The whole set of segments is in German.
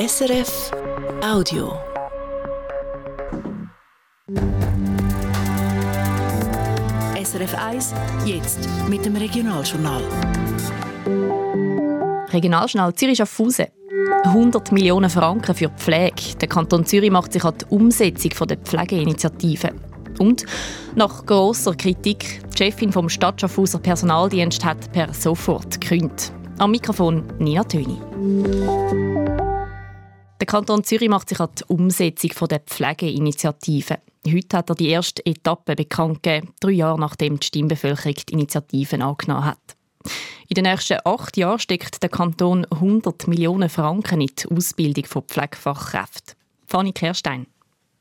SRF Audio. SRF 1, jetzt mit dem Regionaljournal. Regionaljournal Zürich Schaffhausen. 100 Millionen Franken für die Pflege. Der Kanton Zürich macht sich an die Umsetzung der Pflegeinitiative. Und nach grosser Kritik, die Chefin vom Stadtschaffhauser Personaldienst hat per sofort gekündigt. Am Mikrofon Nina Töni. Der Kanton Zürich macht sich an die Umsetzung der Pflegeinitiative. Heute hat er die erste Etappe bekannt gegeben, drei Jahre nachdem die Stimmbevölkerung die Initiative angenommen hat. In den nächsten acht Jahren steckt der Kanton 100 Millionen Franken in die Ausbildung von Pflegefachkräften. Fanny Kerstein.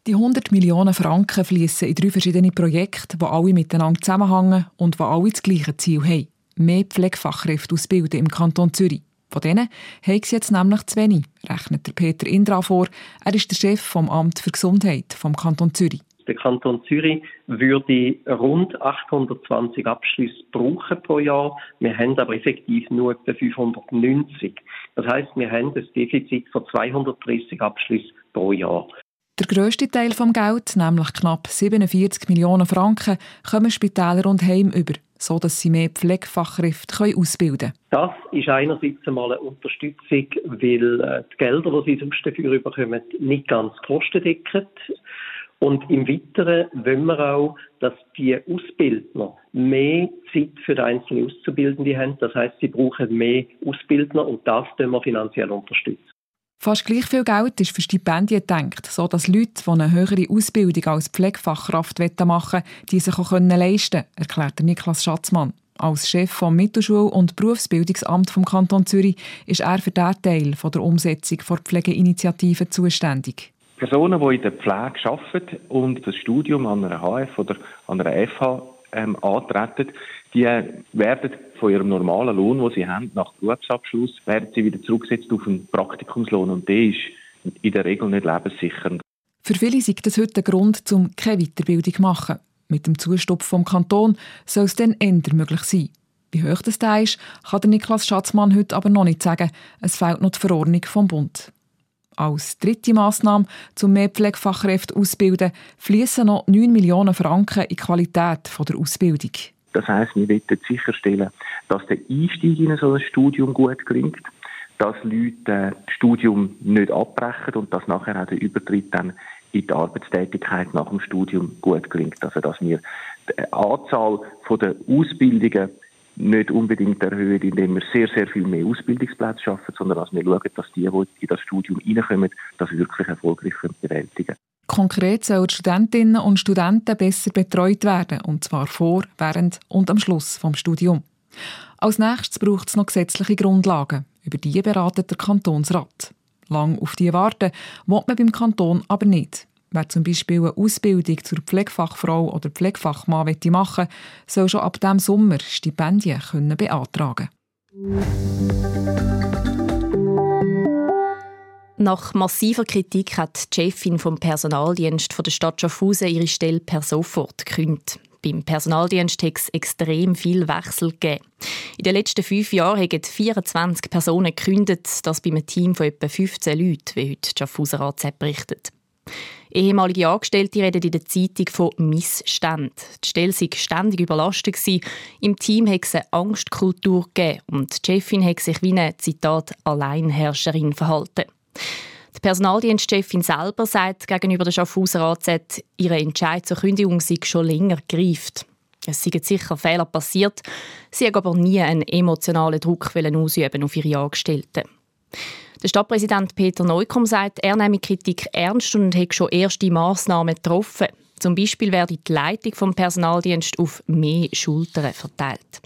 Die 100 Millionen Franken fließen in drei verschiedene Projekte, die alle miteinander zusammenhängen und die alle das gleiche Ziel haben: mehr Pflegefachkräfte ausbilden im Kanton Zürich. Von denen haben sie jetzt nämlich zu wenig, rechnet der Peter Indra vor. Er ist der Chef vom Amt für Gesundheit vom Kanton Zürich. Der Kanton Zürich würde rund 820 Abschlüsse brauchen pro Jahr. Wir haben aber effektiv nur etwa 590. Das heißt, wir haben ein Defizit von 230 Abschlüssen pro Jahr. Der grösste Teil des Geld, nämlich knapp 47 Millionen Franken, kommen Spitäler und Heim über, so dass sie mehr Pflegefachkräfte ausbilden können. Das ist einerseits einmal eine Unterstützung, weil äh, die Gelder, die sie sonst dafür bekommen, nicht ganz kostendeckend und im Weiteren wollen wir auch, dass die Ausbildner mehr Zeit für die einzelnen Auszubildende haben. Das heißt, sie brauchen mehr Ausbildner und das können wir finanziell unterstützen. Fast gleich viel Geld ist für Stipendien gedacht, sodass Leute, die eine höhere Ausbildung als Pflegefachkraft machen wollen, die sich auch leisten können, erklärt Niklas Schatzmann. Als Chef vom Mittelschul- und Berufsbildungsamt vom Kanton Zürich ist er für diesen Teil der Umsetzung der Pflegeinitiative zuständig. Personen, die in der Pflege arbeiten und das Studium an einer HF oder an einer FH ähm, antreten, die werden von ihrem normalen Lohn, den sie haben, nach Berufsabschluss, werden sie wieder zurückgesetzt auf einen Praktikumslohn und der ist in der Regel nicht lebenssichernd. Für viele ist das heute ein Grund, um keine Weiterbildung zu machen. Mit dem Zustopf vom Kanton soll es dann ändern möglich sein. Wie hoch das da ist, kann der Niklas Schatzmann heute aber noch nicht sagen. Es fehlt noch die Verordnung vom Bund. Als dritte Massnahme zum mehr Pflegefachkräfte ausbilden, fließen noch 9 Millionen Franken in die Qualität der Ausbildung. Das heisst, wir wollen sicherstellen, dass der Einstieg in so ein Studium gut gelingt, dass Leute das Studium nicht abbrechen und dass nachher auch der Übertritt dann in die Arbeitstätigkeit nach dem Studium gut gelingt. Also dass wir die Anzahl der Ausbildungen nicht unbedingt erhöhen, indem wir sehr, sehr viel mehr Ausbildungsplätze schaffen, sondern dass wir schauen, dass die, die in das Studium reinkommen, das wirklich erfolgreich bewältigen Konkret sollen Studentinnen und Studenten besser betreut werden, und zwar vor, während und am Schluss vom Studium. Als nächstes braucht es noch gesetzliche Grundlagen. Über die beratet der Kantonsrat. Lang auf die warten will man beim Kanton aber nicht. Wer zum Beispiel eine Ausbildung zur Pflegefachfrau oder Pflegefachmann machen will, soll schon ab diesem Sommer Stipendien können beantragen Nach massiver Kritik hat die Chefin vom Personaldienst der Stadt Schaffhausen ihre Stelle per sofort gekündigt. Beim Personaldienst hat es extrem viel Wechsel gegeben. In den letzten fünf Jahren haben 24 Personen gekündigt, das bei einem Team von etwa 15 Leuten, wie heute die Schaffhauser AZ berichtet. Ehemalige Angestellte reden in der Zeitung von Missständen. Die Stelle sei ständig überlastet. Im Team hat es eine Angstkultur gegeben und die Chefin hat sich wie eine, Zitat, Alleinherrscherin verhalten. Die Personaldienstchefin selber sagt gegenüber der Schaffhauser AZ, ihre Entscheid zur Kündigung sei schon länger gereift. Es seien sicher Fehler passiert, sie hat aber nie einen emotionalen Druck ausüben auf ihre Angestellten. Der Stadtpräsident Peter Neukomm sagt, er nehme Kritik ernst und hat schon erste Massnahmen getroffen. Zum Beispiel werde die Leitung vom Personaldienst auf mehr Schultern verteilt.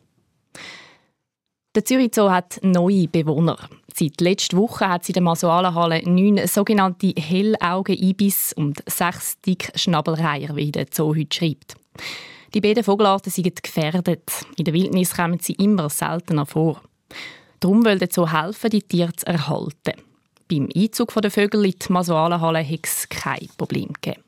Der Zürich Zoo hat neue Bewohner. Seit letzter Woche hat sie in der Masualenhalle neun sogenannte Hellaugen-Ibis und sechs Dickschnabelreiher, wie der Zoo heute schreibt. Die beiden Vogelarten sind gefährdet. In der Wildnis kommen sie immer seltener vor. Darum will so helfen, die Tiere zu erhalten. Beim Einzug der Vögel in die Masualenhalle hat es kein Problem gegeben.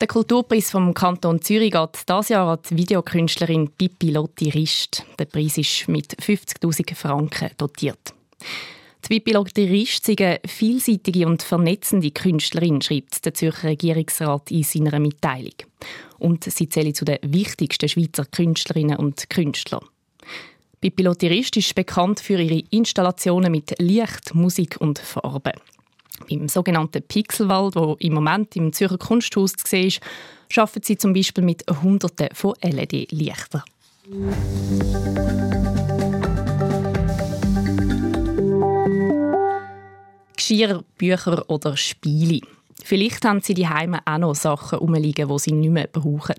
Der Kulturpreis vom Kanton Zürich geht dieses Jahr an die Videokünstlerin Pippi Lotti Rist. Der Preis ist mit 50.000 Franken dotiert. Die Lotterist ist eine vielseitige und vernetzende Künstlerin, schreibt der Zürcher Regierungsrat in seiner Mitteilung. Und sie zählt zu den wichtigsten Schweizer Künstlerinnen und Künstlern. Pippi Lotterist ist bekannt für ihre Installationen mit Licht, Musik und Farben. Im sogenannten Pixelwald, wo im Moment im Zürcher Kunsthaus zu sehen ist, arbeiten sie zum Beispiel mit Hunderten von LED-Lichtern. Geschirr, Bücher oder Spiele. Vielleicht haben sie die Heime auch noch Sachen rumliegen, die sie nicht mehr brauchen.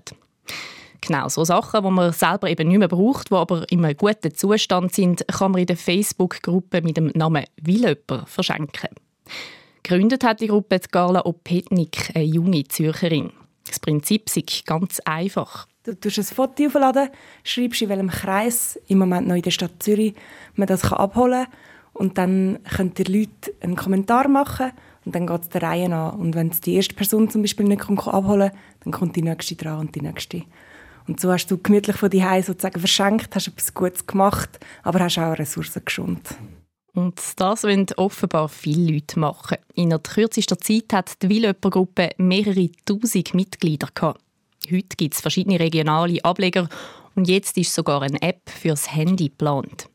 Genau, so Sachen, die man selber eben nicht mehr braucht, die aber in einem guten Zustand sind, kann man in der Facebook-Gruppe mit dem Namen Willöpper verschenken. Gegründet hat die Gruppe Carla Opetnik, eine junge Zürcherin. Das Prinzip ist ganz einfach. Du tust ein Foto aufladen, schreibst in welchem Kreis, im Moment noch in der Stadt Zürich, man das abholen kann. Und dann können die Leute einen Kommentar machen und dann geht es der Reihe an. Und wenn es die erste Person zum Beispiel nicht abholen kann, dann kommt die nächste dran und die nächste. Und so hast du gemütlich von die sozusagen verschenkt, hast etwas Gutes gemacht, aber hast auch Ressourcen geschont. Und das wollen offenbar viele Leute machen. In der kürzester Zeit hat die Willöpper-Gruppe mehrere tausend Mitglieder gehabt. Heute gibt es verschiedene regionale Ableger und jetzt ist sogar eine App fürs Handy geplant.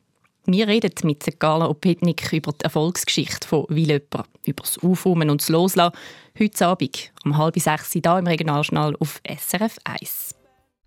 Wir reden mit Carla Opetnik über die Erfolgsgeschichte von Willöpper, über das Aufräumen und das Loslassen. Heute Abend um halb sechs hier im Regionaljournal auf SRF 1.